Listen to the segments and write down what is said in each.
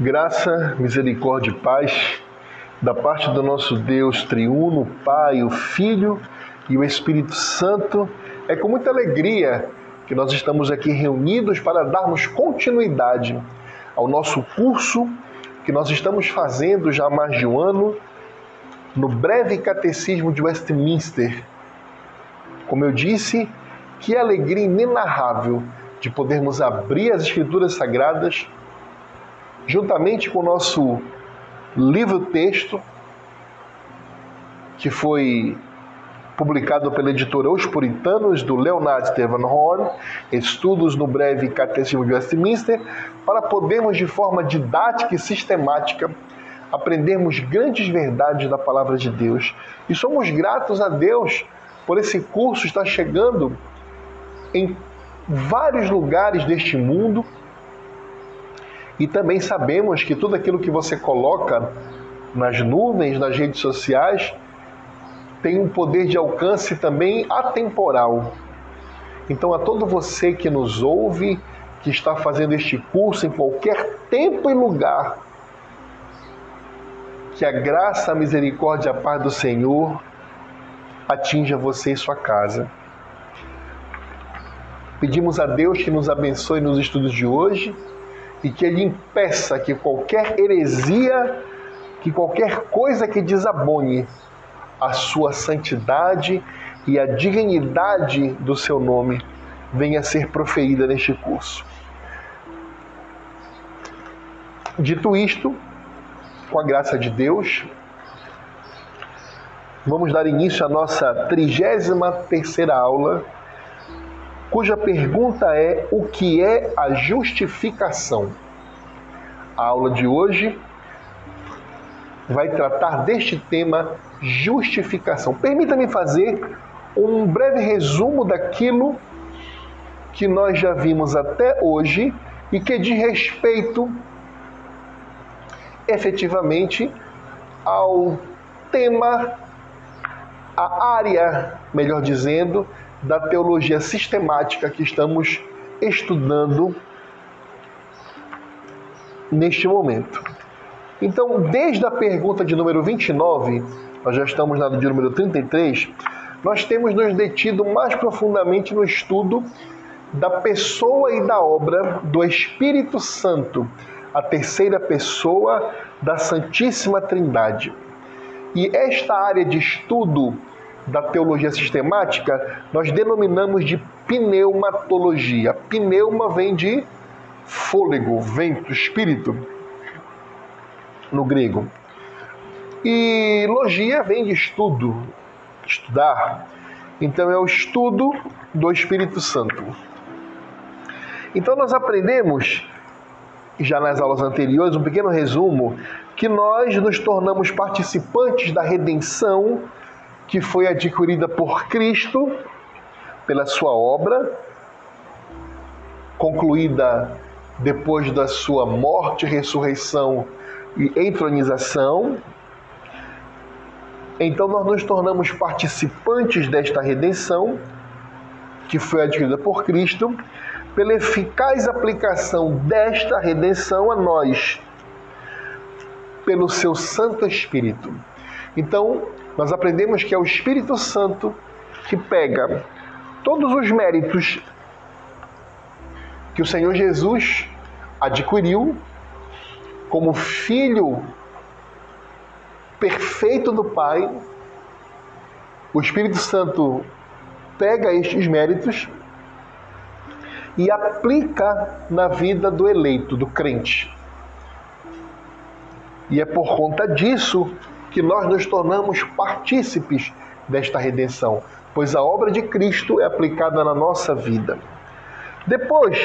Graça, misericórdia e paz da parte do nosso Deus triuno, Pai, o Filho e o Espírito Santo. É com muita alegria que nós estamos aqui reunidos para darmos continuidade ao nosso curso que nós estamos fazendo já há mais de um ano no breve catecismo de Westminster. Como eu disse, que alegria inenarrável de podermos abrir as Escrituras Sagradas juntamente com o nosso livro-texto, que foi publicado pela editora Os Puritanos, do Leonard Stephen Horn, Estudos no Breve Catecismo de Westminster, para podermos, de forma didática e sistemática, aprendermos grandes verdades da palavra de Deus. E somos gratos a Deus por esse curso estar chegando em vários lugares deste mundo e também sabemos que tudo aquilo que você coloca nas nuvens, nas redes sociais, tem um poder de alcance também atemporal. Então, a todo você que nos ouve, que está fazendo este curso em qualquer tempo e lugar, que a graça, a misericórdia a paz do Senhor atinja você e sua casa. Pedimos a Deus que nos abençoe nos estudos de hoje e que Ele impeça que qualquer heresia, que qualquer coisa que desabone a sua santidade e a dignidade do seu nome venha a ser proferida neste curso. Dito isto, com a graça de Deus, vamos dar início à nossa 33 terceira aula cuja pergunta é: o que é a justificação? A aula de hoje vai tratar deste tema justificação. Permita-me fazer um breve resumo daquilo que nós já vimos até hoje e que diz respeito efetivamente ao tema, a área, melhor dizendo, da teologia sistemática que estamos estudando neste momento. Então, desde a pergunta de número 29, nós já estamos na de número 33, nós temos nos detido mais profundamente no estudo da pessoa e da obra do Espírito Santo, a terceira pessoa da Santíssima Trindade. E esta área de estudo da teologia sistemática, nós denominamos de pneumatologia. Pneuma vem de fôlego, vento, espírito, no grego. E logia vem de estudo, estudar. Então é o estudo do Espírito Santo. Então nós aprendemos, já nas aulas anteriores, um pequeno resumo, que nós nos tornamos participantes da redenção que foi adquirida por Cristo pela sua obra, concluída depois da sua morte, ressurreição e entronização. Então nós nos tornamos participantes desta redenção que foi adquirida por Cristo, pela eficaz aplicação desta redenção a nós, pelo seu Santo Espírito. Então, nós aprendemos que é o Espírito Santo que pega todos os méritos que o Senhor Jesus adquiriu como filho perfeito do Pai. O Espírito Santo pega estes méritos e aplica na vida do eleito, do crente. E é por conta disso que nós nos tornamos partícipes desta redenção, pois a obra de Cristo é aplicada na nossa vida. Depois,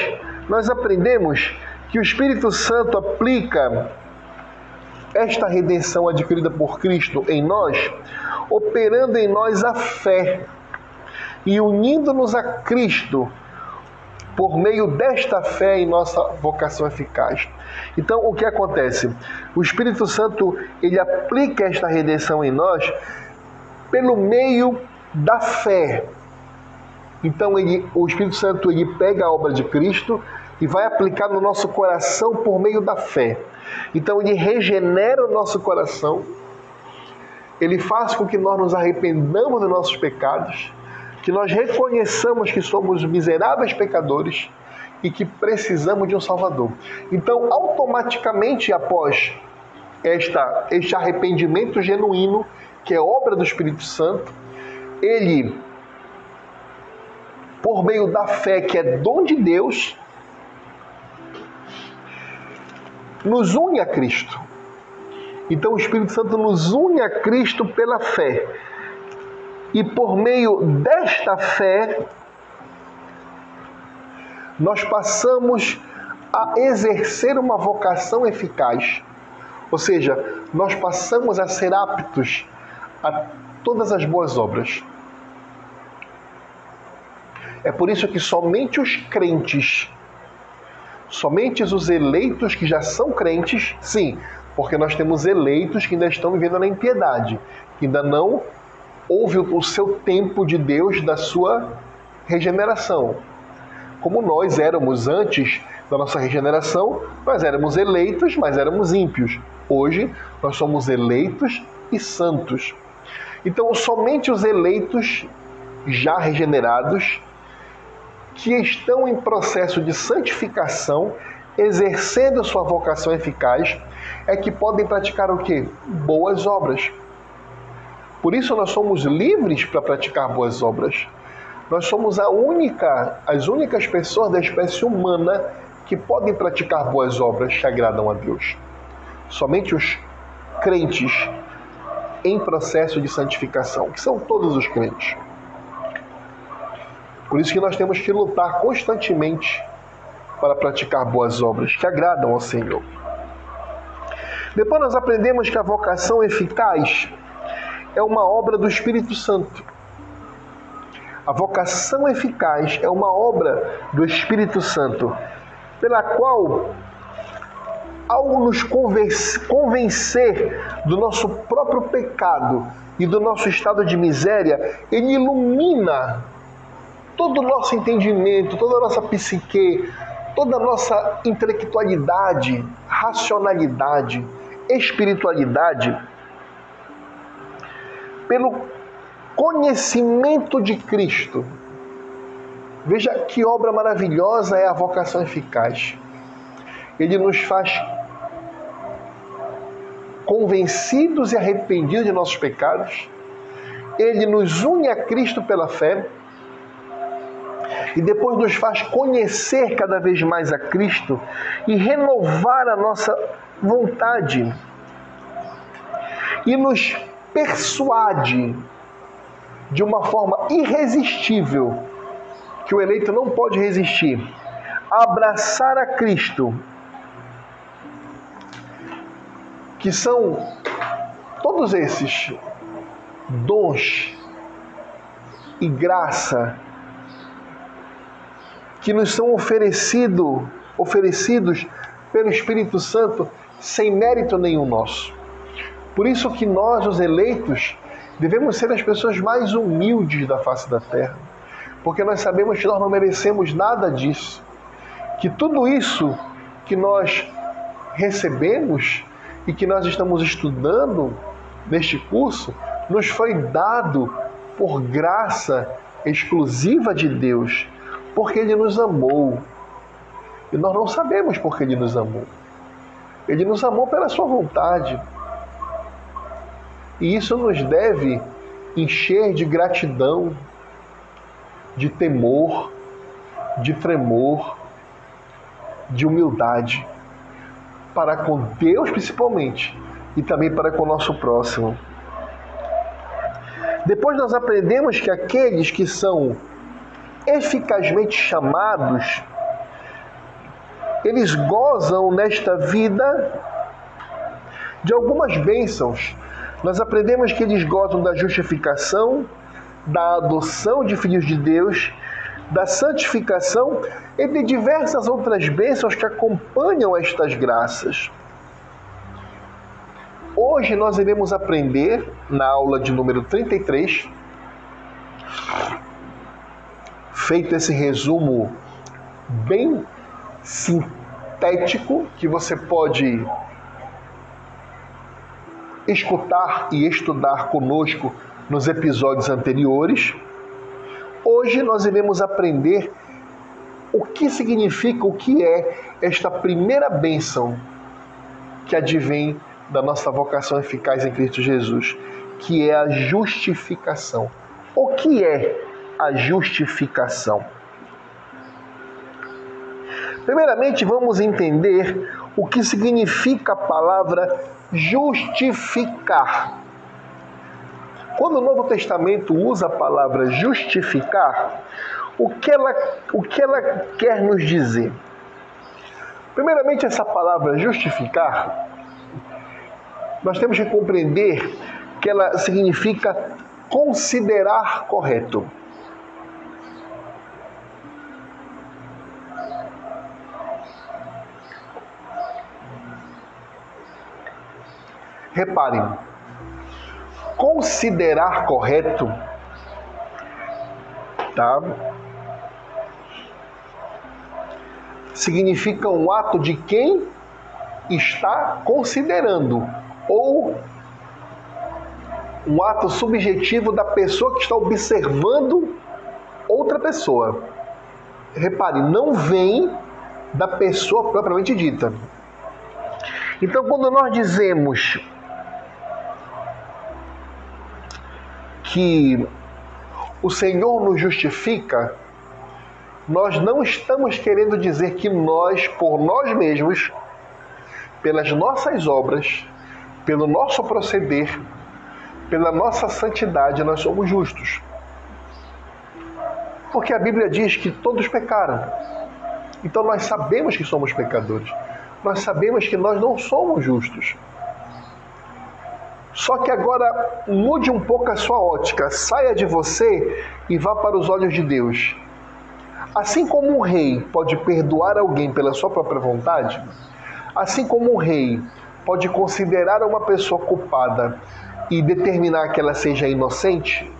nós aprendemos que o Espírito Santo aplica esta redenção adquirida por Cristo em nós, operando em nós a fé e unindo-nos a Cristo por meio desta fé em nossa vocação eficaz. Então, o que acontece? O Espírito Santo, ele aplica esta redenção em nós pelo meio da fé. Então, ele, o Espírito Santo, ele pega a obra de Cristo e vai aplicar no nosso coração por meio da fé. Então ele regenera o nosso coração, ele faz com que nós nos arrependamos dos nossos pecados, que nós reconheçamos que somos miseráveis pecadores e que precisamos de um Salvador. Então, automaticamente após esta, este arrependimento genuíno, que é obra do Espírito Santo, ele, por meio da fé, que é dom de Deus, nos une a Cristo. Então o Espírito Santo nos une a Cristo pela fé. E por meio desta fé, nós passamos a exercer uma vocação eficaz. Ou seja, nós passamos a ser aptos a todas as boas obras. É por isso que somente os crentes somente os eleitos que já são crentes, sim, porque nós temos eleitos que ainda estão vivendo na impiedade, que ainda não houve o seu tempo de Deus da sua regeneração. Como nós éramos antes da nossa regeneração, nós éramos eleitos, mas éramos ímpios. Hoje nós somos eleitos e santos. Então, somente os eleitos já regenerados que estão em processo de santificação, exercendo sua vocação eficaz, é que podem praticar o que? Boas obras. Por isso nós somos livres para praticar boas obras. Nós somos a única, as únicas pessoas da espécie humana que podem praticar boas obras que agradam a Deus. Somente os crentes em processo de santificação, que são todos os crentes. Por isso que nós temos que lutar constantemente para praticar boas obras que agradam ao Senhor. Depois nós aprendemos que a vocação eficaz é uma obra do Espírito Santo. A vocação eficaz é uma obra do Espírito Santo, pela qual, ao nos convencer do nosso próprio pecado e do nosso estado de miséria, ele ilumina todo o nosso entendimento, toda a nossa psique, toda a nossa intelectualidade, racionalidade, espiritualidade, pelo conhecimento de Cristo. Veja que obra maravilhosa é a vocação eficaz. Ele nos faz convencidos e arrependidos de nossos pecados. Ele nos une a Cristo pela fé e depois nos faz conhecer cada vez mais a Cristo e renovar a nossa vontade e nos persuade de uma forma irresistível que o eleito não pode resistir a abraçar a Cristo, que são todos esses dons e graça que nos são oferecido, oferecidos pelo Espírito Santo sem mérito nenhum nosso. Por isso que nós, os eleitos, devemos ser as pessoas mais humildes da face da terra, porque nós sabemos que nós não merecemos nada disso, que tudo isso que nós recebemos e que nós estamos estudando neste curso nos foi dado por graça exclusiva de Deus porque Ele nos amou. E nós não sabemos porque Ele nos amou. Ele nos amou pela Sua vontade. E isso nos deve encher de gratidão, de temor, de tremor, de humildade, para com Deus principalmente e também para com o nosso próximo. Depois nós aprendemos que aqueles que são eficazmente chamados, eles gozam nesta vida de algumas bênçãos. Nós aprendemos que eles gozam da justificação, da adoção de filhos de Deus, da santificação e de diversas outras bênçãos que acompanham estas graças. Hoje nós iremos aprender, na aula de número 33, feito esse resumo bem sintético que você pode escutar e estudar conosco nos episódios anteriores. Hoje nós iremos aprender o que significa, o que é esta primeira bênção que advém da nossa vocação eficaz em Cristo Jesus, que é a justificação. O que é a justificação? Primeiramente, vamos entender o que significa a palavra justificar. Quando o Novo Testamento usa a palavra justificar, o que ela, o que ela quer nos dizer? Primeiramente, essa palavra justificar, nós temos que compreender que ela significa considerar correto. Reparem, considerar correto, tá? Significa um ato de quem está considerando ou um ato subjetivo da pessoa que está observando outra pessoa. Repare, não vem da pessoa propriamente dita. Então, quando nós dizemos que o Senhor nos justifica, nós não estamos querendo dizer que nós, por nós mesmos, pelas nossas obras, pelo nosso proceder, pela nossa santidade, nós somos justos. Porque a Bíblia diz que todos pecaram. Então nós sabemos que somos pecadores. Nós sabemos que nós não somos justos. Só que agora mude um pouco a sua ótica, saia de você e vá para os olhos de Deus. Assim como um rei pode perdoar alguém pela sua própria vontade, assim como um rei pode considerar uma pessoa culpada e determinar que ela seja inocente,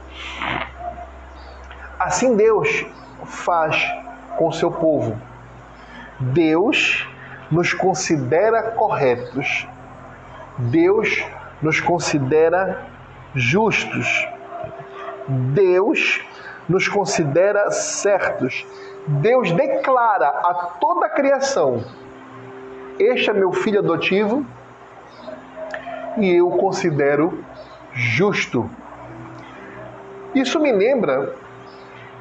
assim Deus faz com seu povo. Deus nos considera corretos. Deus nos considera justos. Deus nos considera certos. Deus declara a toda a criação: Este é meu filho adotivo e eu o considero justo. Isso me lembra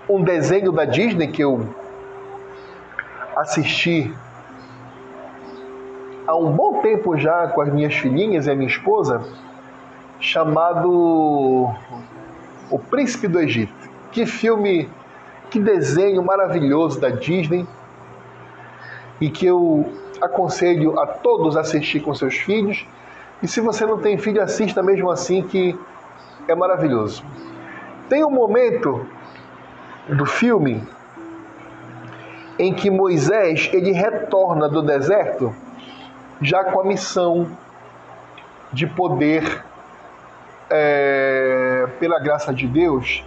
um desenho da Disney que eu assisti há um bom tempo já com as minhas filhinhas e a minha esposa, chamado O Príncipe do Egito. Que filme, que desenho maravilhoso da Disney e que eu aconselho a todos assistir com seus filhos. E se você não tem filho, assista mesmo assim que é maravilhoso. Tem um momento do filme em que Moisés ele retorna do deserto já com a missão de poder, é, pela graça de Deus,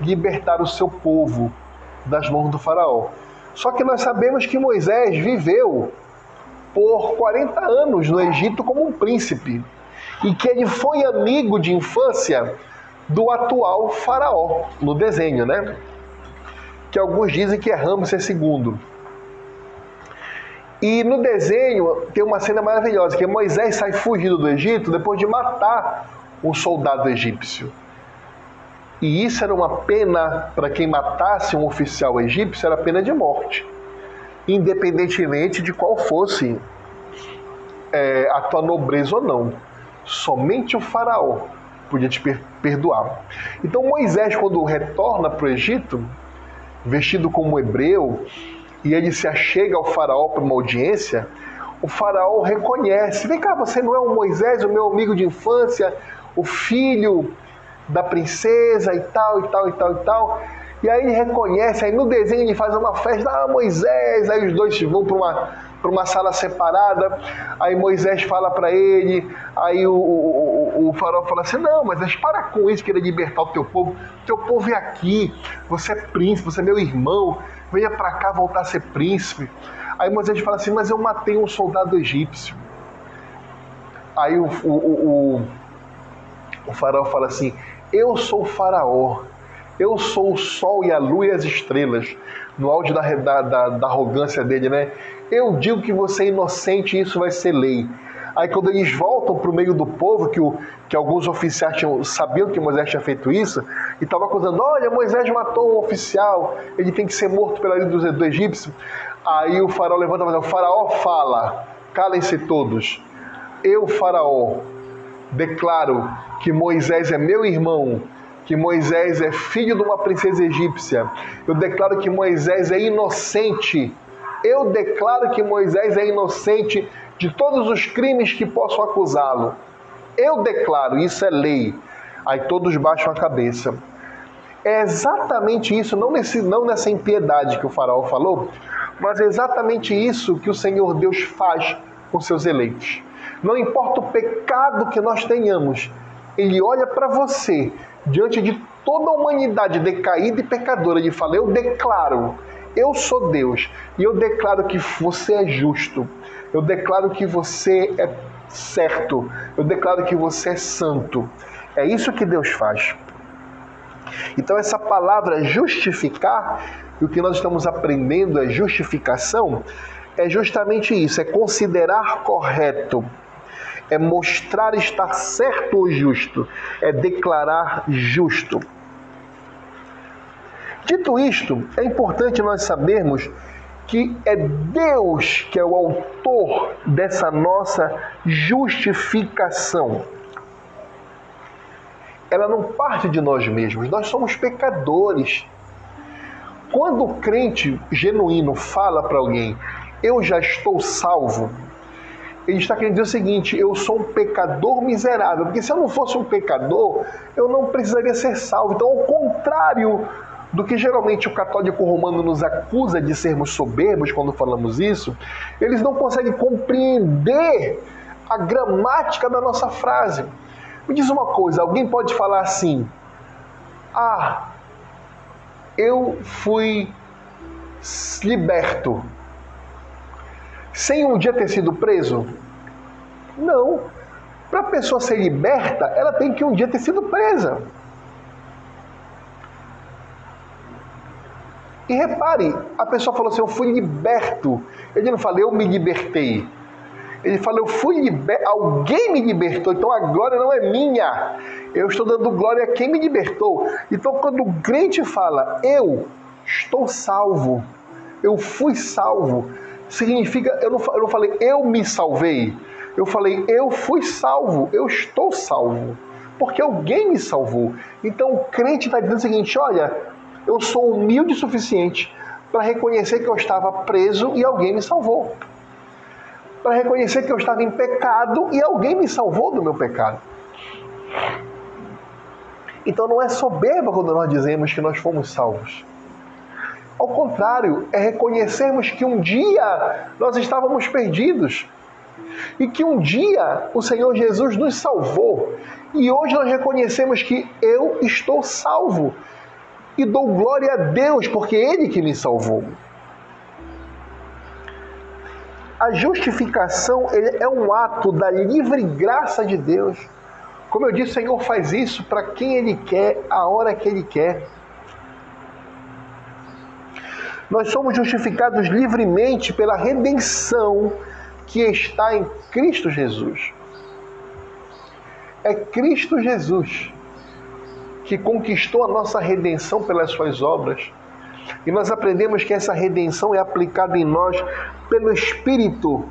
libertar o seu povo das mãos do Faraó. Só que nós sabemos que Moisés viveu por 40 anos no Egito como um príncipe e que ele foi amigo de infância do atual faraó no desenho, né? Que alguns dizem que é Ramsés II. E no desenho tem uma cena maravilhosa, que Moisés sai fugindo do Egito depois de matar um soldado egípcio. E isso era uma pena para quem matasse um oficial egípcio, era pena de morte, independentemente de qual fosse é, a tua nobreza ou não. Somente o faraó podia te perdoar. Então Moisés, quando retorna para o Egito, vestido como hebreu, e ele se achega ao faraó para uma audiência, o faraó reconhece: vem cá, você não é o Moisés, o meu amigo de infância, o filho da princesa e tal, e tal, e tal, e tal. E aí ele reconhece, aí no desenho ele faz uma festa, ah, Moisés, aí os dois vão para uma, uma sala separada, aí Moisés fala para ele, aí o, o, o, o faraó fala assim, não, mas para com isso, querer libertar o teu povo, o teu povo é aqui, você é príncipe, você é meu irmão, venha para cá voltar a ser príncipe. Aí Moisés fala assim: Mas eu matei um soldado egípcio. Aí o, o, o, o faraó fala assim: Eu sou o faraó. Eu sou o sol e a lua e as estrelas. No auge da, da, da, da arrogância dele, né? Eu digo que você é inocente e isso vai ser lei. Aí quando eles voltam para o meio do povo, que, o, que alguns oficiais tinham, sabiam que Moisés tinha feito isso, e estavam acusando, olha, Moisés matou um oficial, ele tem que ser morto pela lei do, do egípcio. Aí o faraó levanta e o faraó fala, calem-se todos. Eu, faraó, declaro que Moisés é meu irmão, que Moisés é filho de uma princesa egípcia. Eu declaro que Moisés é inocente. Eu declaro que Moisés é inocente de todos os crimes que possam acusá-lo. Eu declaro, isso é lei. Aí todos baixam a cabeça. É exatamente isso, não, nesse, não nessa impiedade que o faraó falou, mas é exatamente isso que o Senhor Deus faz com seus eleitos. Não importa o pecado que nós tenhamos, Ele olha para você diante de toda a humanidade decaída e pecadora e fala: Eu declaro, eu sou Deus e eu declaro que você é justo, eu declaro que você é certo, eu declaro que você é santo. É isso que Deus faz. Então, essa palavra justificar, e o que nós estamos aprendendo é justificação, é justamente isso: é considerar correto, é mostrar estar certo ou justo, é declarar justo. Dito isto, é importante nós sabermos que é Deus que é o autor dessa nossa justificação. Ela não parte de nós mesmos, nós somos pecadores. Quando o crente genuíno fala para alguém, eu já estou salvo, ele está querendo dizer o seguinte: eu sou um pecador miserável, porque se eu não fosse um pecador, eu não precisaria ser salvo. Então, ao contrário do que geralmente o católico romano nos acusa de sermos soberbos quando falamos isso, eles não conseguem compreender a gramática da nossa frase. Me diz uma coisa: alguém pode falar assim, ah, eu fui liberto sem um dia ter sido preso? Não. Para a pessoa ser liberta, ela tem que um dia ter sido presa. E repare, a pessoa falou assim: Eu fui liberto. Ele não fala, eu me libertei. Ele fala, eu fui liberto, alguém me libertou, então a glória não é minha. Eu estou dando glória a quem me libertou. Então, quando o crente fala, eu estou salvo, eu fui salvo, significa, eu não, eu não falei, eu me salvei. Eu falei, eu fui salvo, eu estou salvo. Porque alguém me salvou. Então o crente está dizendo o seguinte: olha, eu sou humilde o suficiente para reconhecer que eu estava preso e alguém me salvou. Para reconhecer que eu estava em pecado e alguém me salvou do meu pecado. Então não é soberba quando nós dizemos que nós fomos salvos. Ao contrário, é reconhecermos que um dia nós estávamos perdidos e que um dia o Senhor Jesus nos salvou. E hoje nós reconhecemos que eu estou salvo e dou glória a Deus, porque Ele que me salvou. A justificação é um ato da livre graça de Deus. Como eu disse, o Senhor faz isso para quem Ele quer, a hora que Ele quer. Nós somos justificados livremente pela redenção que está em Cristo Jesus. É Cristo Jesus que conquistou a nossa redenção pelas suas obras. E nós aprendemos que essa redenção é aplicada em nós pelo Espírito,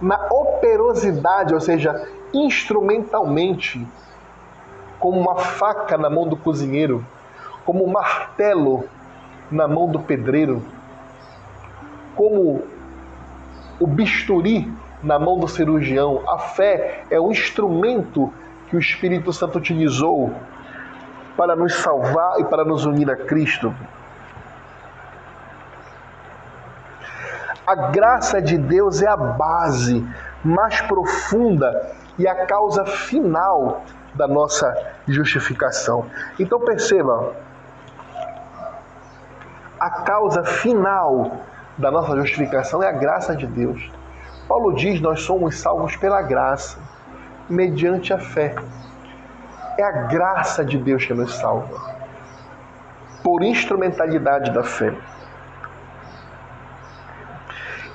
na operosidade, ou seja, instrumentalmente, como uma faca na mão do cozinheiro, como um martelo na mão do pedreiro, como o bisturi na mão do cirurgião. A fé é o instrumento que o Espírito Santo utilizou para nos salvar e para nos unir a Cristo. A graça de Deus é a base mais profunda e a causa final da nossa justificação. Então perceba, a causa final da nossa justificação é a graça de Deus. Paulo diz: nós somos salvos pela graça, mediante a fé. É a graça de Deus que nos salva, por instrumentalidade da fé.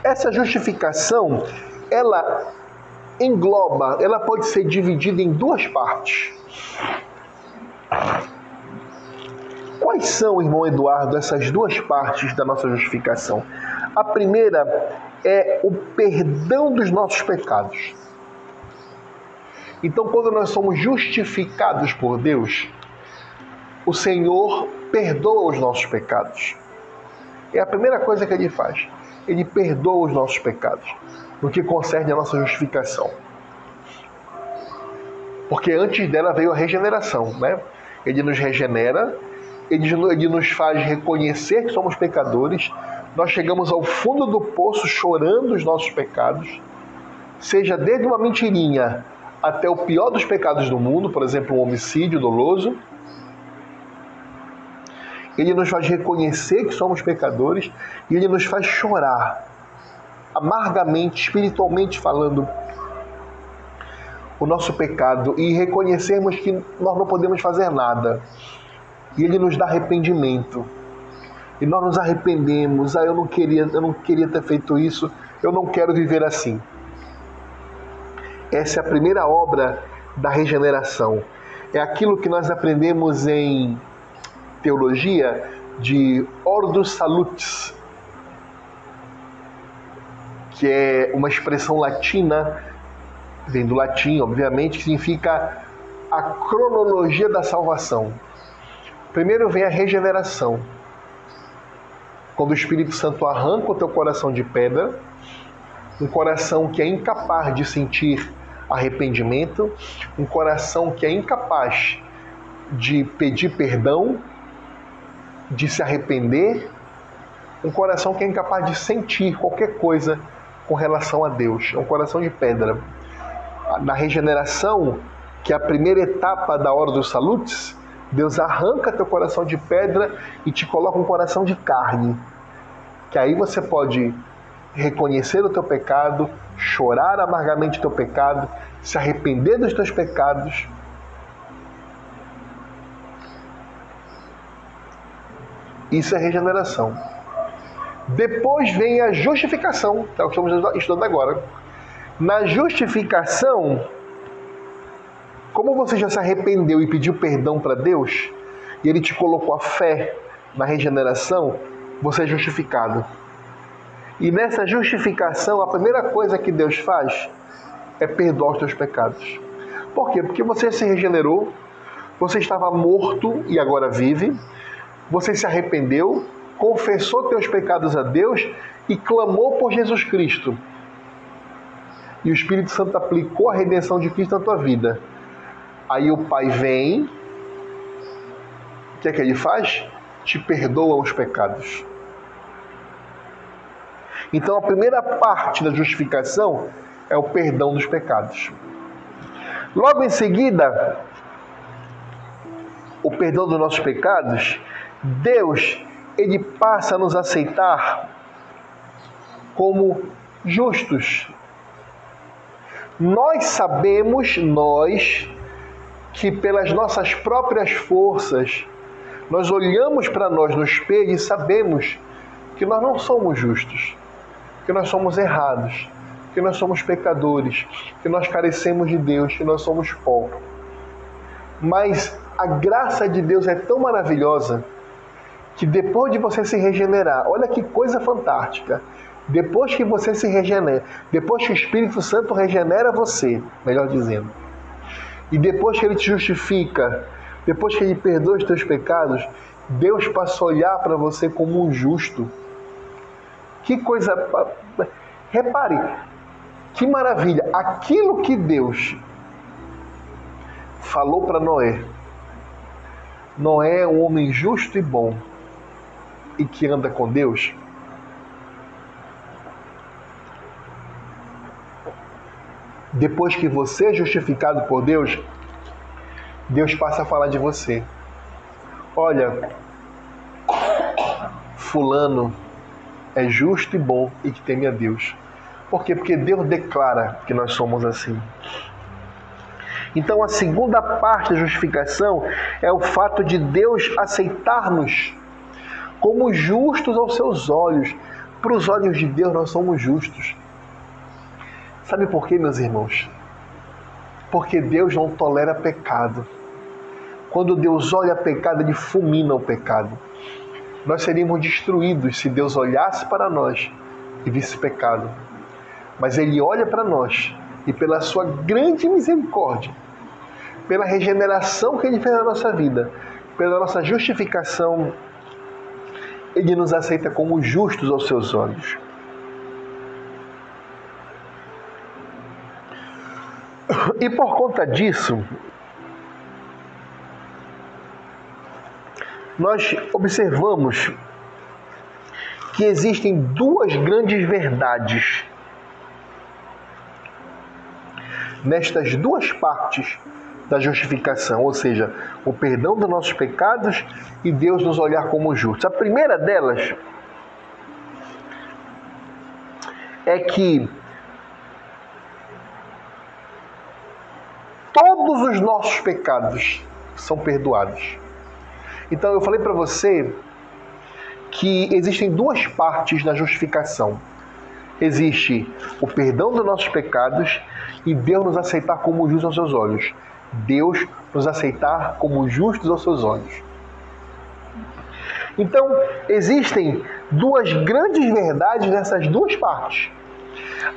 Essa justificação, ela engloba, ela pode ser dividida em duas partes. Quais são, irmão Eduardo, essas duas partes da nossa justificação? A primeira é o perdão dos nossos pecados. Então, quando nós somos justificados por Deus, o Senhor perdoa os nossos pecados. É a primeira coisa que ele faz. Ele perdoa os nossos pecados no que concerne a nossa justificação. Porque antes dela veio a regeneração, né? Ele nos regenera, ele, ele nos faz reconhecer que somos pecadores, nós chegamos ao fundo do poço chorando os nossos pecados, seja desde uma mentirinha até o pior dos pecados do mundo, por exemplo, um homicídio doloso. Ele nos faz reconhecer que somos pecadores e ele nos faz chorar amargamente, espiritualmente falando, o nosso pecado e reconhecermos que nós não podemos fazer nada. E ele nos dá arrependimento. E nós nos arrependemos. Ah, eu não queria, eu não queria ter feito isso. Eu não quero viver assim. Essa é a primeira obra da regeneração. É aquilo que nós aprendemos em teologia de Ordo Salutis, que é uma expressão latina, vem do latim, obviamente, que significa a cronologia da salvação. Primeiro vem a regeneração. Quando o Espírito Santo arranca o teu coração de pedra, um coração que é incapaz de sentir arrependimento, um coração que é incapaz de pedir perdão, de se arrepender, um coração que é incapaz de sentir qualquer coisa com relação a Deus. É um coração de pedra. Na regeneração, que é a primeira etapa da hora dos salutes, Deus arranca teu coração de pedra e te coloca um coração de carne. Que aí você pode reconhecer o teu pecado, chorar amargamente o teu pecado, se arrepender dos teus pecados. Isso é regeneração. Depois vem a justificação, que é o que estamos estudando agora. Na justificação, como você já se arrependeu e pediu perdão para Deus, e Ele te colocou a fé na regeneração, você é justificado. E nessa justificação, a primeira coisa que Deus faz é perdoar os teus pecados. Por quê? Porque você se regenerou, você estava morto e agora vive, você se arrependeu, confessou teus pecados a Deus e clamou por Jesus Cristo. E o Espírito Santo aplicou a redenção de Cristo na tua vida. Aí o Pai vem, o que é que ele faz? Te perdoa os pecados. Então a primeira parte da justificação é o perdão dos pecados. Logo em seguida, o perdão dos nossos pecados, Deus ele passa a nos aceitar como justos. Nós sabemos, nós, que pelas nossas próprias forças, nós olhamos para nós no espelho e sabemos que nós não somos justos, que nós somos errados, que nós somos pecadores, que nós carecemos de Deus, que nós somos pó. Mas a graça de Deus é tão maravilhosa que depois de você se regenerar, olha que coisa fantástica. Depois que você se regenera, depois que o Espírito Santo regenera você, melhor dizendo, e depois que ele te justifica, depois que ele perdoa os teus pecados, Deus passa a olhar para você como um justo. Que coisa. Repare, que maravilha. Aquilo que Deus falou para Noé. Noé é um homem justo e bom e que anda com Deus? Depois que você é justificado por Deus, Deus passa a falar de você. Olha, Fulano é justo e bom e que teme a Deus. Por quê? Porque Deus declara que nós somos assim. Então, a segunda parte da justificação é o fato de Deus aceitar-nos como justos aos seus olhos. Para os olhos de Deus, nós somos justos. Sabe por quê, meus irmãos? Porque Deus não tolera pecado. Quando Deus olha pecado, ele fulmina o pecado. Nós seríamos destruídos se Deus olhasse para nós e visse pecado. Mas Ele olha para nós e, pela Sua grande misericórdia, pela regeneração que Ele fez na nossa vida, pela nossa justificação, Ele nos aceita como justos aos Seus olhos. E por conta disso, nós observamos que existem duas grandes verdades nestas duas partes da justificação, ou seja, o perdão dos nossos pecados e Deus nos olhar como justos. A primeira delas é que todos os nossos pecados são perdoados. Então eu falei para você que existem duas partes na justificação. Existe o perdão dos nossos pecados e Deus nos aceitar como justos aos seus olhos. Deus nos aceitar como justos aos seus olhos. Então, existem duas grandes verdades nessas duas partes.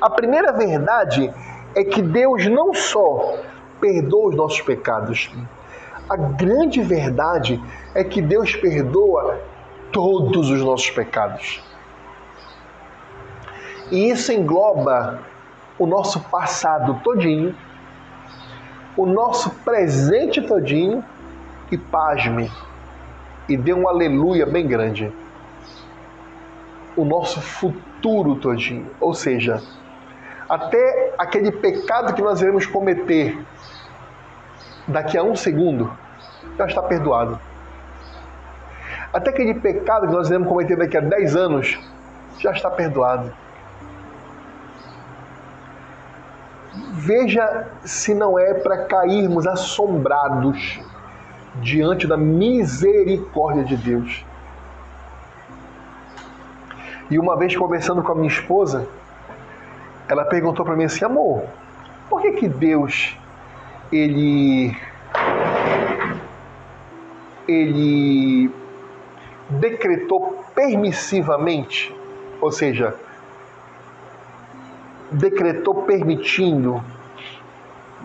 A primeira verdade é que Deus não só perdoa os nossos pecados, a grande verdade é que Deus perdoa todos os nossos pecados. E isso engloba o nosso passado todinho, o nosso presente todinho e pasme, e dê um aleluia bem grande. O nosso futuro todinho, ou seja, até aquele pecado que nós iremos cometer daqui a um segundo, já está perdoado. Até aquele pecado que nós iremos cometer daqui a 10 anos, já está perdoado. Veja se não é para cairmos assombrados diante da misericórdia de Deus. E uma vez conversando com a minha esposa, ela perguntou para mim assim: amor, por que, que Deus ele ele decretou permissivamente, ou seja, decretou permitindo,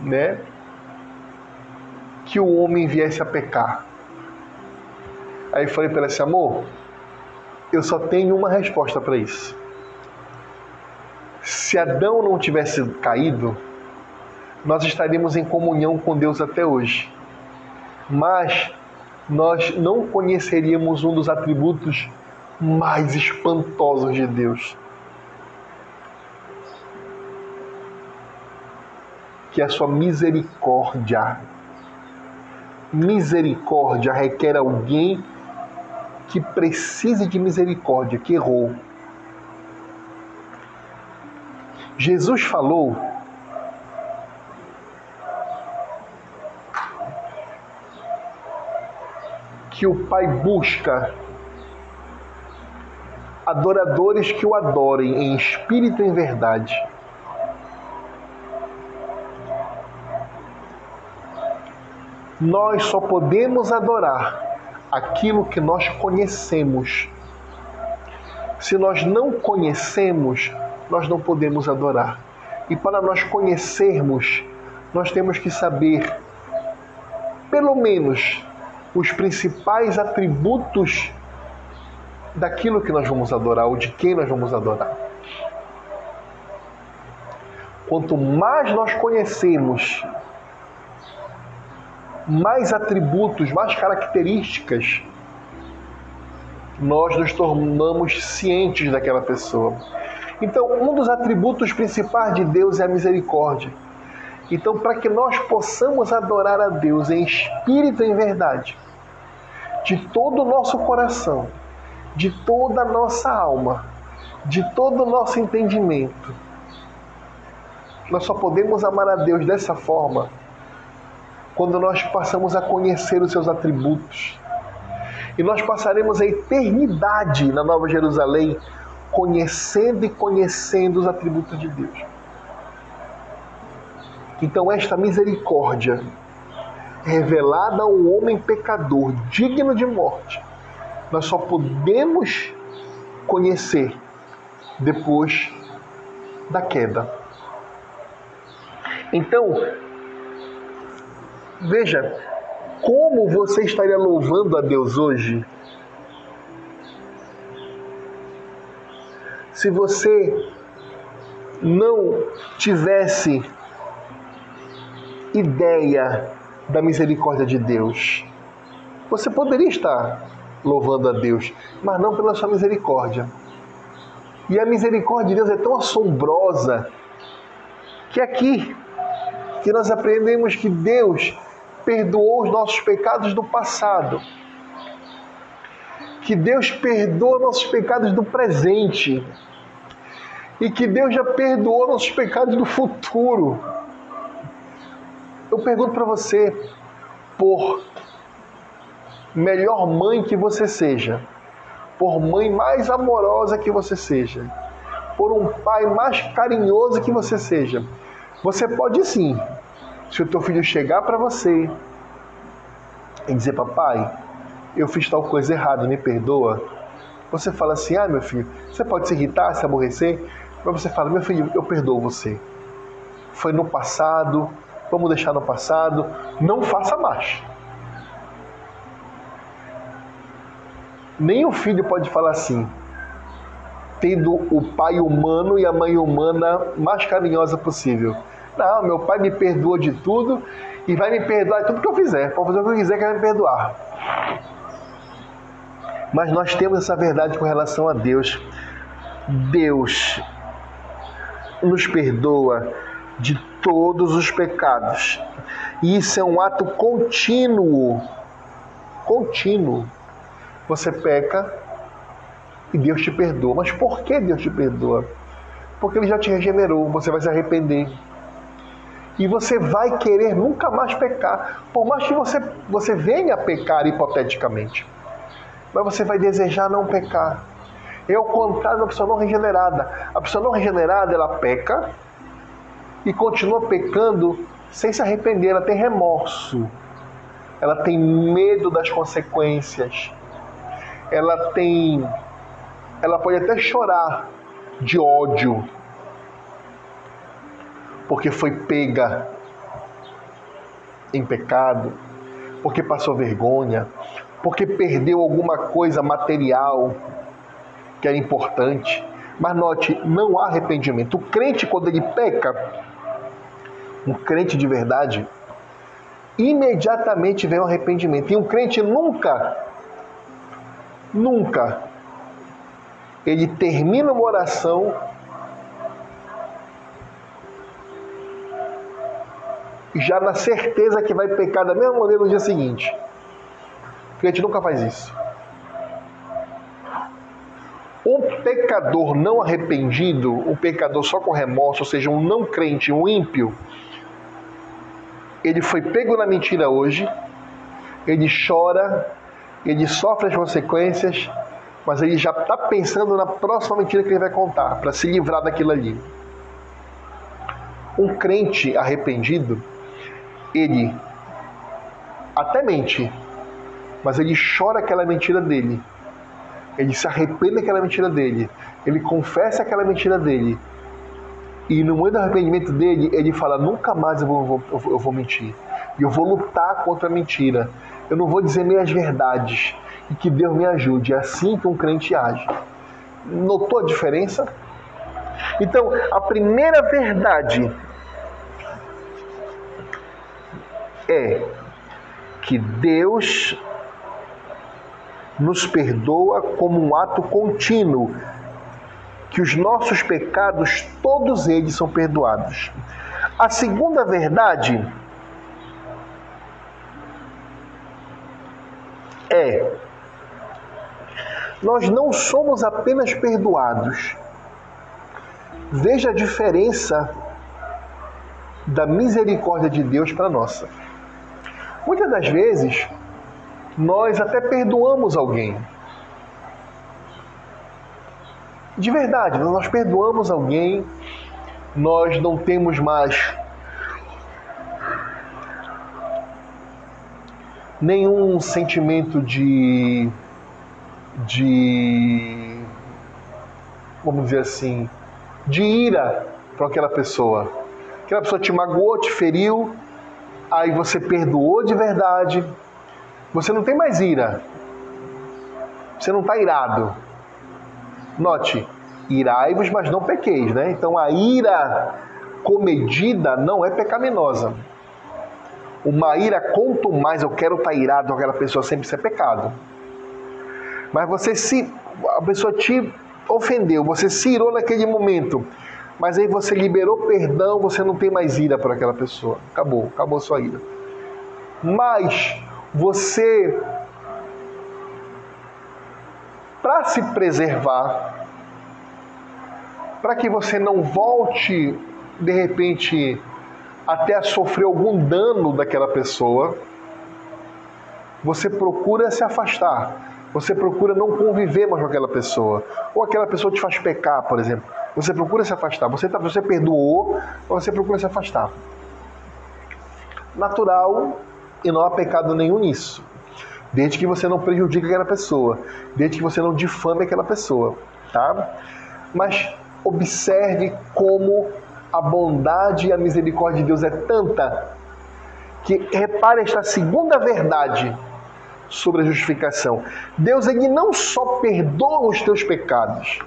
né, que o homem viesse a pecar. Aí falei para ela assim, amor, eu só tenho uma resposta para isso. Se Adão não tivesse caído, nós estaríamos em comunhão com Deus até hoje. Mas nós não conheceríamos um dos atributos mais espantosos de Deus. Que a sua misericórdia. Misericórdia requer alguém que precise de misericórdia, que errou. Jesus falou que o Pai busca adoradores que o adorem em espírito e em verdade. Nós só podemos adorar aquilo que nós conhecemos. Se nós não conhecemos, nós não podemos adorar. E para nós conhecermos, nós temos que saber, pelo menos, os principais atributos daquilo que nós vamos adorar ou de quem nós vamos adorar. Quanto mais nós conhecemos, mais atributos, mais características, nós nos tornamos cientes daquela pessoa. Então, um dos atributos principais de Deus é a misericórdia. Então, para que nós possamos adorar a Deus em espírito e em verdade, de todo o nosso coração, de toda a nossa alma, de todo o nosso entendimento. Nós só podemos amar a Deus dessa forma quando nós passamos a conhecer os seus atributos. E nós passaremos a eternidade na Nova Jerusalém conhecendo e conhecendo os atributos de Deus. Então, esta misericórdia revelada ao homem pecador, digno de morte, nós só podemos conhecer depois da queda. Então, veja, como você estaria louvando a Deus hoje se você não tivesse ideia da misericórdia de Deus. Você poderia estar louvando a Deus, mas não pela sua misericórdia. E a misericórdia de Deus é tão assombrosa que aqui que nós aprendemos que Deus perdoou os nossos pecados do passado. Que Deus perdoa nossos pecados do presente. E que Deus já perdoou nossos pecados do futuro. Eu pergunto para você, por melhor mãe que você seja, por mãe mais amorosa que você seja, por um pai mais carinhoso que você seja, você pode sim, se o teu filho chegar para você e dizer, papai, eu fiz tal coisa errada, me perdoa. Você fala assim, ah, meu filho, você pode se irritar, se aborrecer, mas você fala, meu filho, eu perdoo você. Foi no passado, vamos deixar no passado, não faça mais. Nem o filho pode falar assim, tendo o pai humano e a mãe humana mais carinhosa possível. Não, meu pai me perdoa de tudo e vai me perdoar de tudo que eu fizer. Pode fazer o que eu quiser que vai me perdoar. Mas nós temos essa verdade com relação a Deus. Deus nos perdoa de todos os pecados. E isso é um ato contínuo. Contínuo. Você peca e Deus te perdoa. Mas por que Deus te perdoa? Porque Ele já te regenerou, você vai se arrepender. E você vai querer nunca mais pecar. Por mais que você, você venha a pecar hipoteticamente. Mas você vai desejar não pecar. É o contrário da pessoa não regenerada. A pessoa não regenerada, ela peca e continua pecando sem se arrepender. Ela tem remorso. Ela tem medo das consequências. Ela tem. Ela pode até chorar de ódio porque foi pega em pecado, porque passou vergonha, porque perdeu alguma coisa material que era importante. Mas note, não há arrependimento. O crente, quando ele peca, um crente de verdade, imediatamente vem o arrependimento. E um crente nunca, nunca, ele termina uma oração já na certeza que vai pecar da mesma maneira no dia seguinte. O crente nunca faz isso. Um pecador não arrependido, um pecador só com remorso, ou seja, um não crente, um ímpio, ele foi pego na mentira hoje, ele chora, ele sofre as consequências, mas ele já está pensando na próxima mentira que ele vai contar, para se livrar daquilo ali. Um crente arrependido, ele até mente, mas ele chora aquela mentira dele. Ele se arrepende daquela mentira dele. Ele confessa aquela mentira dele. E no momento do arrependimento dele, ele fala: Nunca mais eu vou, eu vou mentir. E eu vou lutar contra a mentira. Eu não vou dizer meias verdades. E que Deus me ajude. É assim que um crente age. Notou a diferença? Então, a primeira verdade é que Deus nos perdoa como um ato contínuo, que os nossos pecados, todos eles são perdoados. A segunda verdade é nós não somos apenas perdoados, Veja a diferença da misericórdia de Deus para nossa. Muitas das vezes, nós até perdoamos alguém. De verdade, nós perdoamos alguém, nós não temos mais nenhum sentimento de de vamos dizer assim, de ira para aquela pessoa. Aquela pessoa te magoou, te feriu, aí você perdoou de verdade, você não tem mais ira. Você não está irado. Note, irai-vos, mas não pequeis, né? Então a ira comedida não é pecaminosa. Uma ira, quanto mais eu quero estar tá irado com aquela pessoa, sempre isso é pecado. Mas você se. A pessoa te ofendeu, você se irou naquele momento, mas aí você liberou perdão, você não tem mais ira por aquela pessoa. Acabou, acabou sua ira. Mas você, para se preservar, para que você não volte de repente até sofrer algum dano daquela pessoa, você procura se afastar. Você procura não conviver mais com aquela pessoa. Ou aquela pessoa te faz pecar, por exemplo. Você procura se afastar. Você, tá, você perdoou, mas você procura se afastar. Natural e não há pecado nenhum nisso. Desde que você não prejudique aquela pessoa. Desde que você não difame aquela pessoa. Tá? Mas observe como a bondade e a misericórdia de Deus é tanta que repare esta segunda verdade sobre a justificação. Deus ele não só perdoa os teus pecados.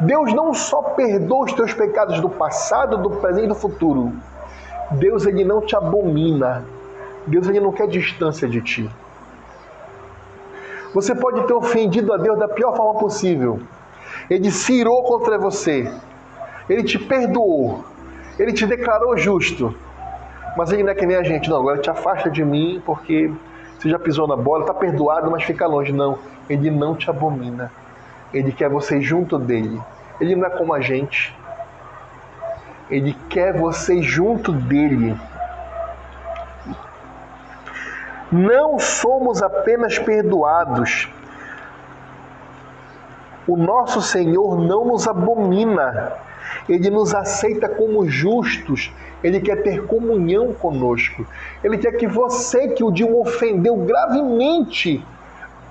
Deus não só perdoa os teus pecados do passado, do presente e do futuro. Deus ele não te abomina. Deus ele não quer distância de ti. Você pode ter ofendido a Deus da pior forma possível. Ele se irou contra você. Ele te perdoou. Ele te declarou justo. Mas ele não é que nem a gente, não. Agora te afasta de mim porque você já pisou na bola, está perdoado, mas fica longe. Não, ele não te abomina. Ele quer você junto dele. Ele não é como a gente. Ele quer você junto dele. Não somos apenas perdoados. O nosso Senhor não nos abomina. Ele nos aceita como justos, ele quer ter comunhão conosco. Ele quer que você que o dia ofendeu gravemente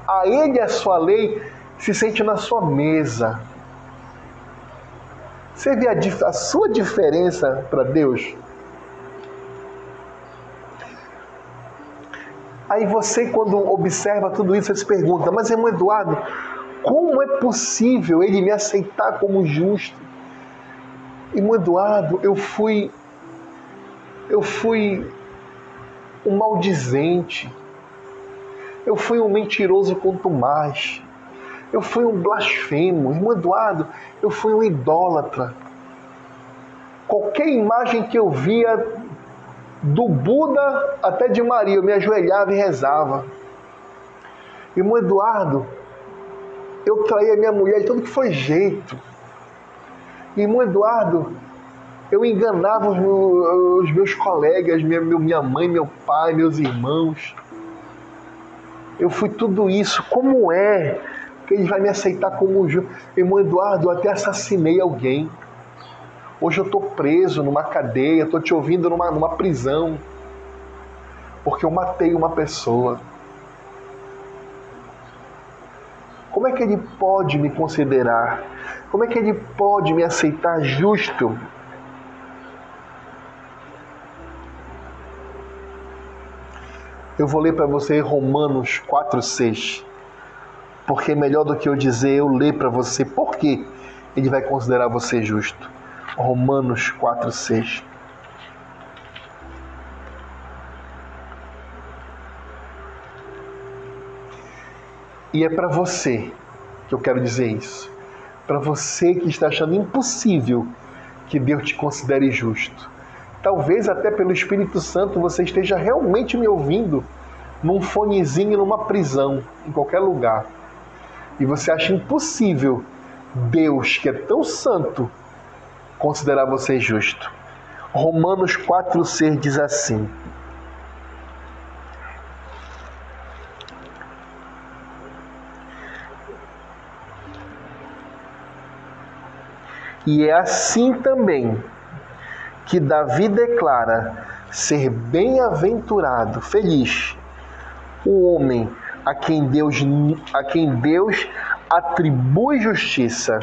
a ele e a sua lei, se sente na sua mesa. Você vê a, a sua diferença para Deus? Aí você, quando observa tudo isso, se pergunta: Mas, irmão Eduardo, como é possível ele me aceitar como justo? Irmão Eduardo, eu fui. Eu fui um maldizente. Eu fui um mentiroso quanto mais. Eu fui um blasfemo. Irmão Eduardo, eu fui um idólatra. Qualquer imagem que eu via do Buda até de Maria, eu me ajoelhava e rezava. Irmão Eduardo, eu traí a minha mulher de tudo que foi jeito. Irmão Eduardo, eu enganava os meus, colegas, minha, minha mãe, meu pai, meus irmãos. Eu fui tudo isso. Como é que ele vai me aceitar como justo? Irmão Eduardo, eu até assassinei alguém. Hoje eu estou preso numa cadeia, estou te ouvindo numa, numa prisão. Porque eu matei uma pessoa. Como é que ele pode me considerar? Como é que ele pode me aceitar justo? Eu vou ler para você Romanos 4,6. Porque é melhor do que eu dizer, eu ler para você por que ele vai considerar você justo. Romanos 4,6. E é para você que eu quero dizer isso para você que está achando impossível que Deus te considere justo. Talvez até pelo Espírito Santo você esteja realmente me ouvindo num fonezinho numa prisão, em qualquer lugar. E você acha impossível Deus, que é tão santo, considerar você justo. Romanos 4,6 diz assim: E é assim também que Davi declara ser bem-aventurado, feliz, o homem a quem Deus a quem Deus atribui justiça.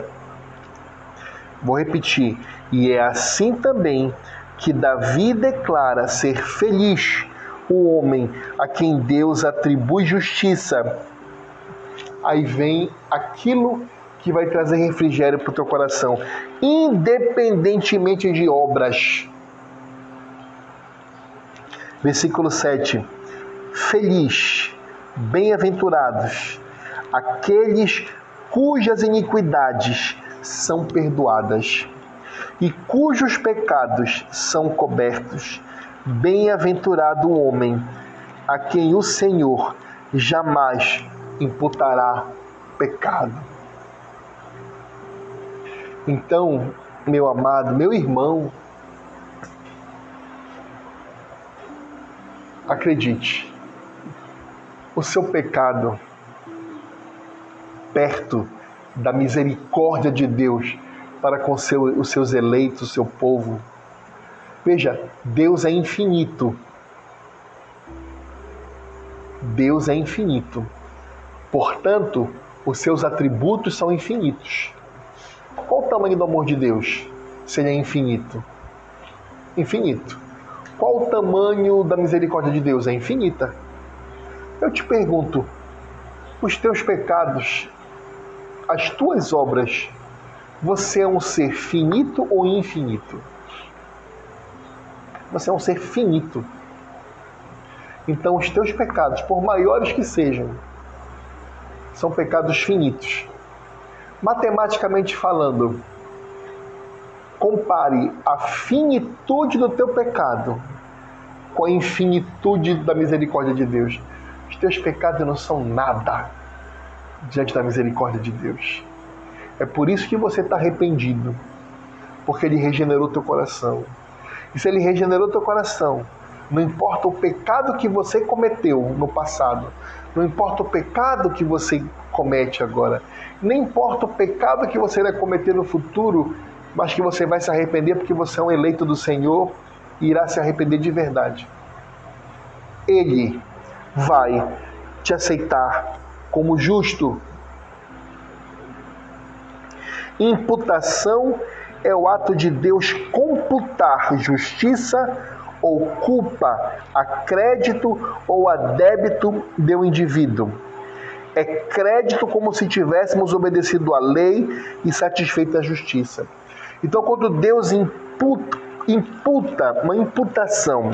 Vou repetir. E é assim também que Davi declara ser feliz o homem a quem Deus atribui justiça. Aí vem aquilo que vai trazer refrigério para o teu coração, independentemente de obras. Versículo 7. Feliz, bem-aventurados aqueles cujas iniquidades são perdoadas e cujos pecados são cobertos. Bem-aventurado o homem a quem o Senhor jamais imputará pecado. Então, meu amado, meu irmão, acredite, o seu pecado perto da misericórdia de Deus para com seu, os seus eleitos, o seu povo. Veja, Deus é infinito. Deus é infinito. Portanto, os seus atributos são infinitos. Qual o tamanho do amor de Deus? Se ele é infinito. Infinito. Qual o tamanho da misericórdia de Deus? É infinita. Eu te pergunto: os teus pecados, as tuas obras, você é um ser finito ou infinito? Você é um ser finito. Então, os teus pecados, por maiores que sejam, são pecados finitos. Matematicamente falando, compare a finitude do teu pecado com a infinitude da misericórdia de Deus. Os teus pecados não são nada diante da misericórdia de Deus. É por isso que você está arrependido, porque Ele regenerou teu coração. E se Ele regenerou teu coração, não importa o pecado que você cometeu no passado, não importa o pecado que você comete agora, nem importa o pecado que você vai cometer no futuro, mas que você vai se arrepender porque você é um eleito do Senhor e irá se arrepender de verdade. Ele vai te aceitar como justo. Imputação é o ato de Deus computar justiça ou culpa a crédito ou a débito do indivíduo é crédito como se tivéssemos obedecido à lei e satisfeito a justiça. Então, quando Deus imputa, imputa uma imputação,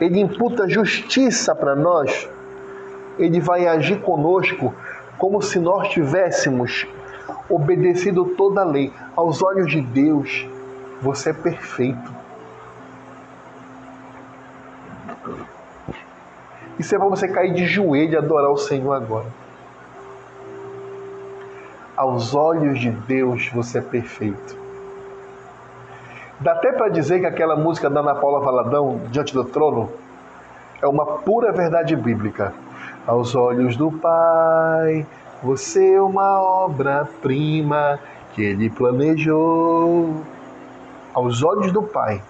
Ele imputa justiça para nós, Ele vai agir conosco como se nós tivéssemos obedecido toda a lei. Aos olhos de Deus, você é perfeito. Isso é para você cair de joelho e adorar o Senhor agora. Aos olhos de Deus você é perfeito. Dá até para dizer que aquela música da Ana Paula Valadão, Diante do Trono, é uma pura verdade bíblica. Aos olhos do Pai, você é uma obra-prima que Ele planejou. Aos olhos do Pai,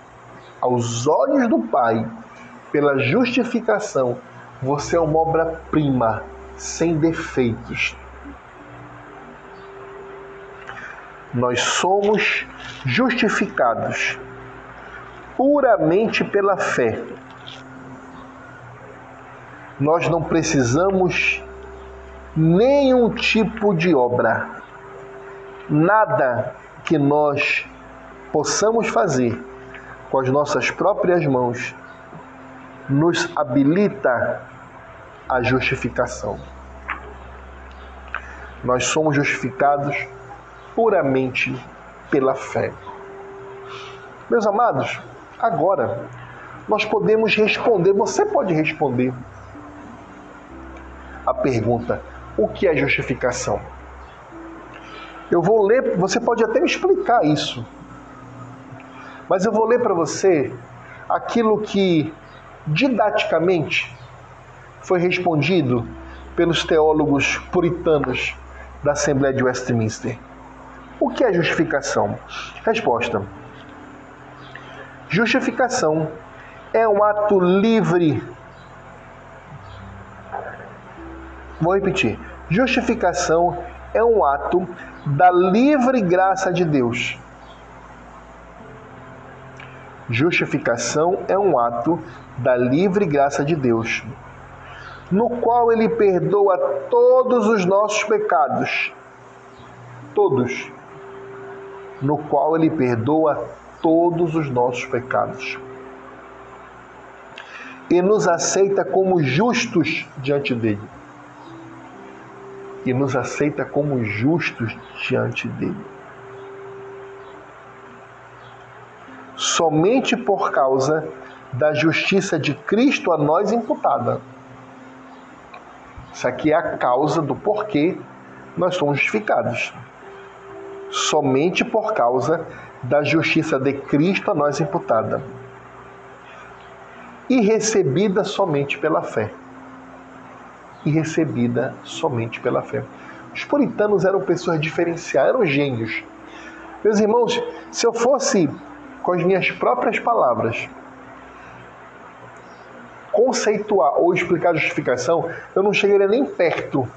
aos olhos do Pai, pela justificação você é uma obra-prima, sem defeitos. Nós somos justificados puramente pela fé. Nós não precisamos nenhum tipo de obra. Nada que nós possamos fazer com as nossas próprias mãos nos habilita a justificação. Nós somos justificados puramente pela fé. Meus amados, agora nós podemos responder, você pode responder a pergunta: o que é justificação? Eu vou ler, você pode até me explicar isso. Mas eu vou ler para você aquilo que didaticamente foi respondido pelos teólogos puritanos da Assembleia de Westminster. O que é justificação? Resposta: Justificação é um ato livre. Vou repetir. Justificação é um ato da livre graça de Deus. Justificação é um ato da livre graça de Deus, no qual ele perdoa todos os nossos pecados. Todos. No qual ele perdoa todos os nossos pecados. E nos aceita como justos diante dele e nos aceita como justos diante dele. Somente por causa da justiça de Cristo a nós imputada. Isso aqui é a causa do porquê nós somos justificados. Somente por causa da justiça de Cristo a nós imputada. E recebida somente pela fé e recebida somente pela fé. Os puritanos eram pessoas diferenciadas, eram gênios. Meus irmãos, se eu fosse, com as minhas próprias palavras, conceituar ou explicar a justificação, eu não chegaria nem perto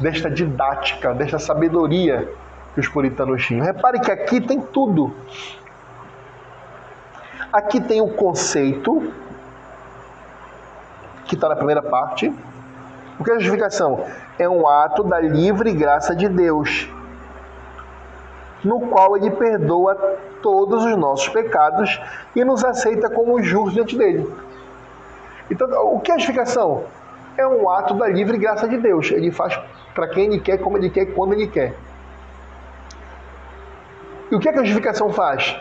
desta didática, desta sabedoria que os puritanos tinham. Repare que aqui tem tudo. Aqui tem o conceito, que está na primeira parte, o que é justificação? É um ato da livre graça de Deus, no qual ele perdoa todos os nossos pecados e nos aceita como justos diante dele. Então, o que é justificação? É um ato da livre graça de Deus. Ele faz para quem ele quer, como ele quer, quando ele quer. E o que, é que a justificação faz?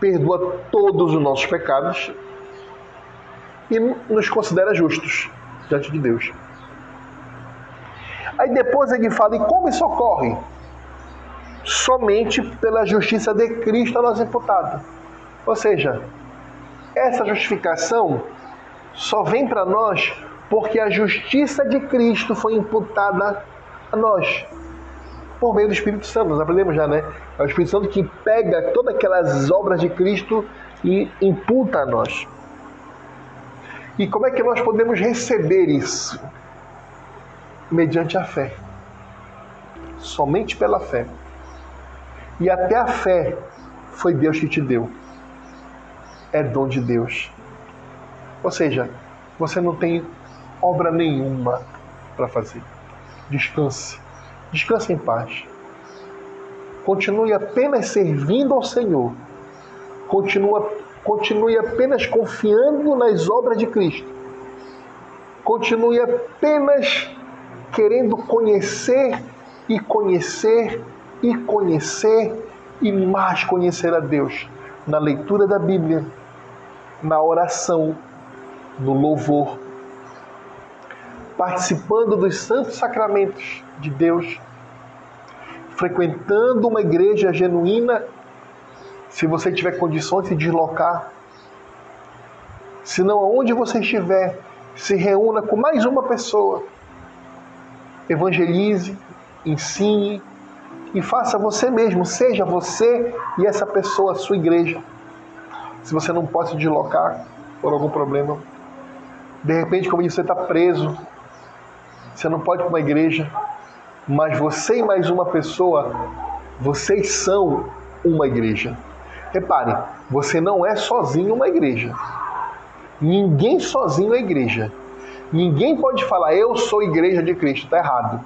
Perdoa todos os nossos pecados e nos considera justos diante de Deus. Aí depois ele fala: e como isso ocorre? Somente pela justiça de Cristo a nós imputado. Ou seja, essa justificação só vem para nós porque a justiça de Cristo foi imputada a nós por meio do Espírito Santo. Nós aprendemos já, né? É o Espírito Santo que pega todas aquelas obras de Cristo e imputa a nós. E como é que nós podemos receber isso? mediante a fé. Somente pela fé. E até a fé foi Deus que te deu. É dom de Deus. Ou seja, você não tem obra nenhuma para fazer. Descanse. Descanse em paz. Continue apenas servindo ao Senhor. Continua, continue apenas confiando nas obras de Cristo. Continue apenas querendo conhecer e conhecer e conhecer e mais conhecer a Deus na leitura da Bíblia, na oração, no louvor, participando dos santos sacramentos de Deus, frequentando uma igreja genuína, se você tiver condições de se deslocar, se não aonde você estiver, se reúna com mais uma pessoa evangelize, ensine e faça você mesmo, seja você e essa pessoa a sua igreja. Se você não pode se deslocar por algum problema, de repente, como você está preso, você não pode ir para uma igreja, mas você e mais uma pessoa, vocês são uma igreja. Repare, você não é sozinho uma igreja. Ninguém sozinho é igreja. Ninguém pode falar, eu sou igreja de Cristo. Está errado.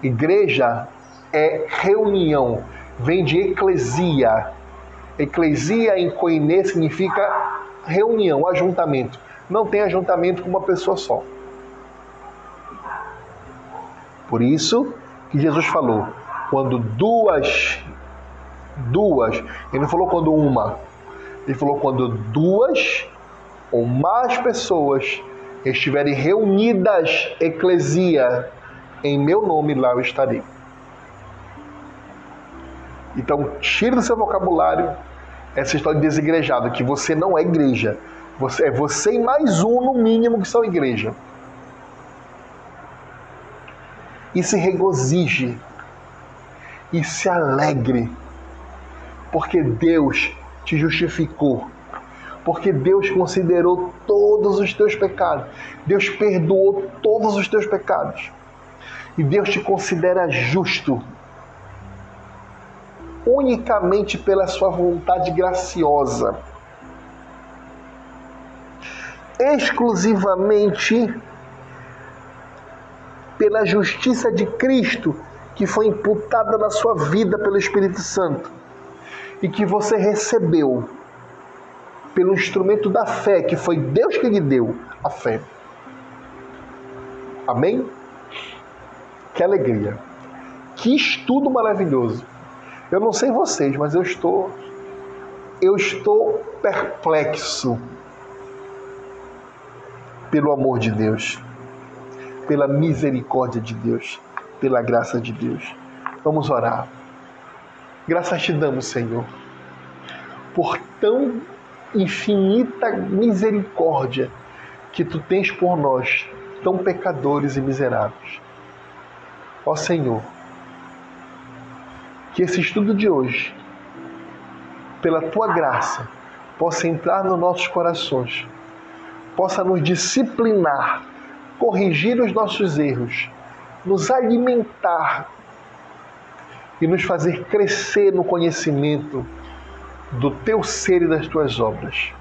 Igreja é reunião, vem de eclesia. Eclesia em koiné significa reunião, ajuntamento. Não tem ajuntamento com uma pessoa só. Por isso que Jesus falou, quando duas, duas, ele não falou quando uma, ele falou quando duas ou mais pessoas estiverem reunidas, eclesia, em meu nome lá eu estarei. Então, tire do seu vocabulário essa história de desigrejado, que você não é igreja. Você, é você e mais um, no mínimo, que são igreja. E se regozije. E se alegre. Porque Deus te justificou. Porque Deus considerou todos os teus pecados. Deus perdoou todos os teus pecados. E Deus te considera justo unicamente pela sua vontade graciosa, exclusivamente pela justiça de Cristo que foi imputada na sua vida pelo Espírito Santo e que você recebeu pelo instrumento da fé, que foi Deus que lhe deu a fé. Amém? Que alegria! Que estudo maravilhoso! Eu não sei vocês, mas eu estou eu estou perplexo pelo amor de Deus, pela misericórdia de Deus, pela graça de Deus. Vamos orar. Graças te damos, Senhor, por tão infinita misericórdia que tu tens por nós, tão pecadores e miseráveis. Ó Senhor, que esse estudo de hoje, pela tua graça, possa entrar nos nossos corações, possa nos disciplinar, corrigir os nossos erros, nos alimentar e nos fazer crescer no conhecimento do teu ser e das tuas obras.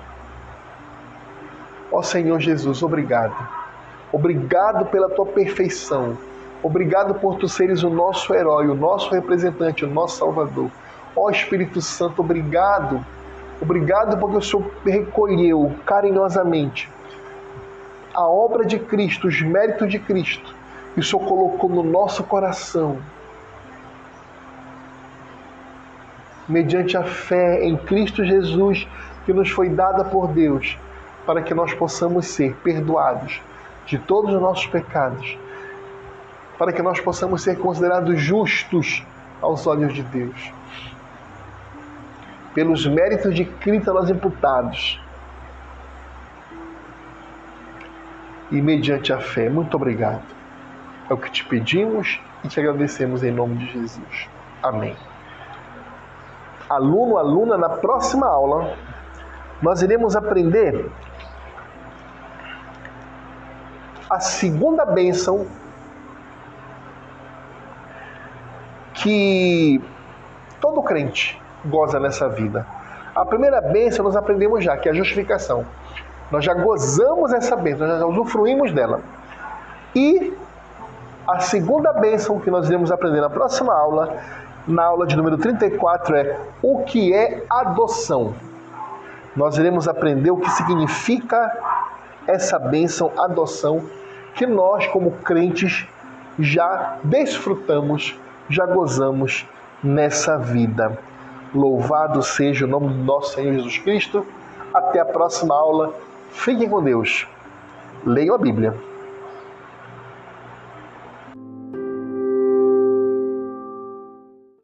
Ó Senhor Jesus, obrigado. Obrigado pela tua perfeição Obrigado por tu seres o nosso herói, o nosso representante, o nosso salvador. Ó Espírito Santo, obrigado. Obrigado porque o Senhor recolheu carinhosamente a obra de Cristo, os méritos de Cristo, e o Senhor colocou no nosso coração. Mediante a fé em Cristo Jesus, que nos foi dada por Deus, para que nós possamos ser perdoados de todos os nossos pecados para que nós possamos ser considerados justos aos olhos de Deus. Pelos méritos de Cristo nós imputados. E mediante a fé. Muito obrigado. É o que te pedimos e te agradecemos em nome de Jesus. Amém. Aluno, aluna, na próxima aula nós iremos aprender a segunda bênção que todo crente goza nessa vida. A primeira bênção nós aprendemos já, que é a justificação. Nós já gozamos essa bênção, nós já usufruímos dela. E a segunda bênção que nós iremos aprender na próxima aula, na aula de número 34, é o que é adoção. Nós iremos aprender o que significa essa bênção, adoção, que nós, como crentes, já desfrutamos já gozamos nessa vida. Louvado seja o nome do nosso Senhor Jesus Cristo. Até a próxima aula. Fiquem com Deus. Leiam a Bíblia.